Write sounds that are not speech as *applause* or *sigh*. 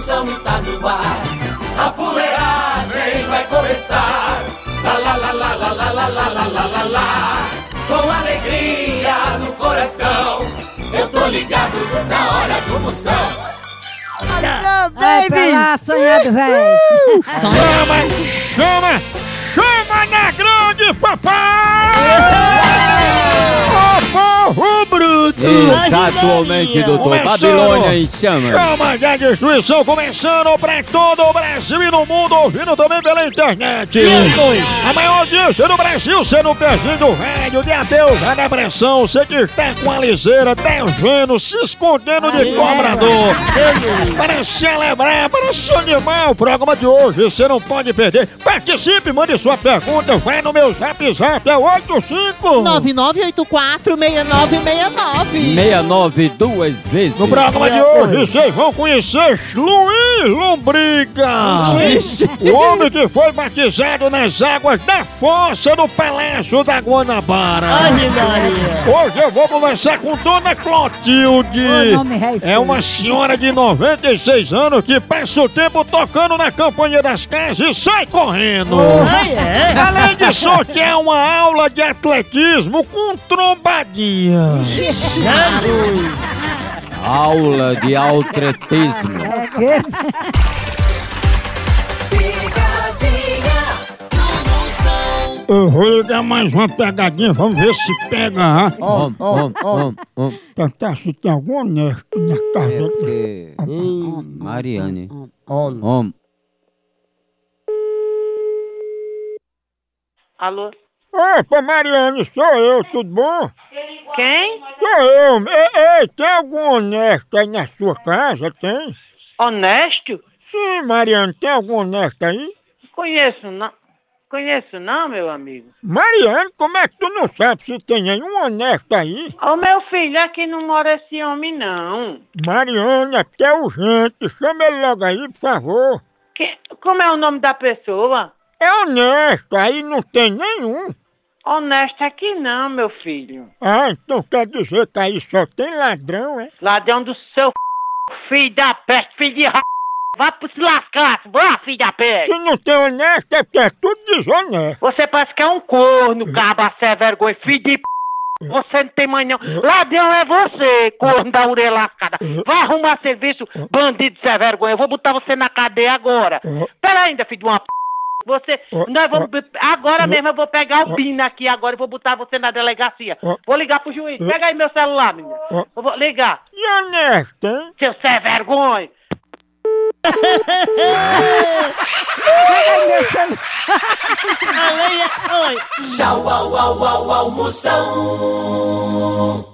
Moção está no ar. A fuleagem vai começar. Lá lá lá lá lá lá lá lá lá lá lá lá. Com alegria no coração, eu tô ligado na hora do Moção. Ai, pra lá, sonhado, velho. Chama, chama, chama na grande, papai! Exatamente, doutor. Começando. Babilônia em chamas. Chama da destruição começando pra todo o Brasil e no mundo, ouvindo também pela internet. A maior audiência do Brasil, você no pezinho do velho, de adeus, já da pressão, você que está com a liseira, devendo, se escondendo de cobrador. Para celebrar, para se animar o programa de hoje, você não pode perder. Participe, mande sua pergunta, vai no meu zap zap, é 85 99846969. 69 duas vezes. No programa de hoje, vocês vão conhecer Luiz Lombriga. O homem que foi batizado nas águas da fossa do Palácio da Guanabara. Hoje eu vou conversar com Dona Clotilde. Nome É uma senhora de 96 anos que passa o tempo tocando na campanha das casas e sai correndo. Além de sortear uma aula de atletismo com trombadinha. Aula de atletismo. É que... Eu vou ligar mais uma pegadinha, vamos ver se pega. ah. Om, om, om, om. Tentar se tem algum honesto na casa É dele. que- Mariane. Om. Alô? Opa, Mariane, sou eu, tudo bom? Quem? Sou eu. Ei, ei, tem algum honesto aí na sua casa, tem? Honesto? Sim, Mariane, tem algum honesto aí? Conheço não. Conheço não, meu amigo. Mariane, como é que tu não sabe se tem nenhum honesto aí? Ô meu filho, aqui não mora esse homem não. Mariane, é porque é urgente, chama ele logo aí, por favor. Que- como é o nome da pessoa? É honesto, aí não tem nenhum. Honesto aqui não, meu filho. Ah, então quer dizer que aí só tem ladrão, é? Ladrão do seu filho da peste, filho de ra... Vai pro se lascar, vá, filho da peste. Se não tem honesto é porque é tudo desonesto. Você parece que é um corno, caba, sem vergonha, filho de p... Você não tem mãe não. Ladrão é você, corno da orelha lascada. Vai arrumar serviço, bandido sem vergonha. Eu vou botar você na cadeia agora. Pera ainda, filho de uma p... Você, nós vamos, agora mesmo eu vou pegar o pino aqui agora e vou botar você na delegacia. Vou ligar pro juiz. Pega aí meu celular, menina. Eu vou ligar. E honesto, hein? Seu sem vergonha. *laughs* Tchau, au, au, au, au, Moção.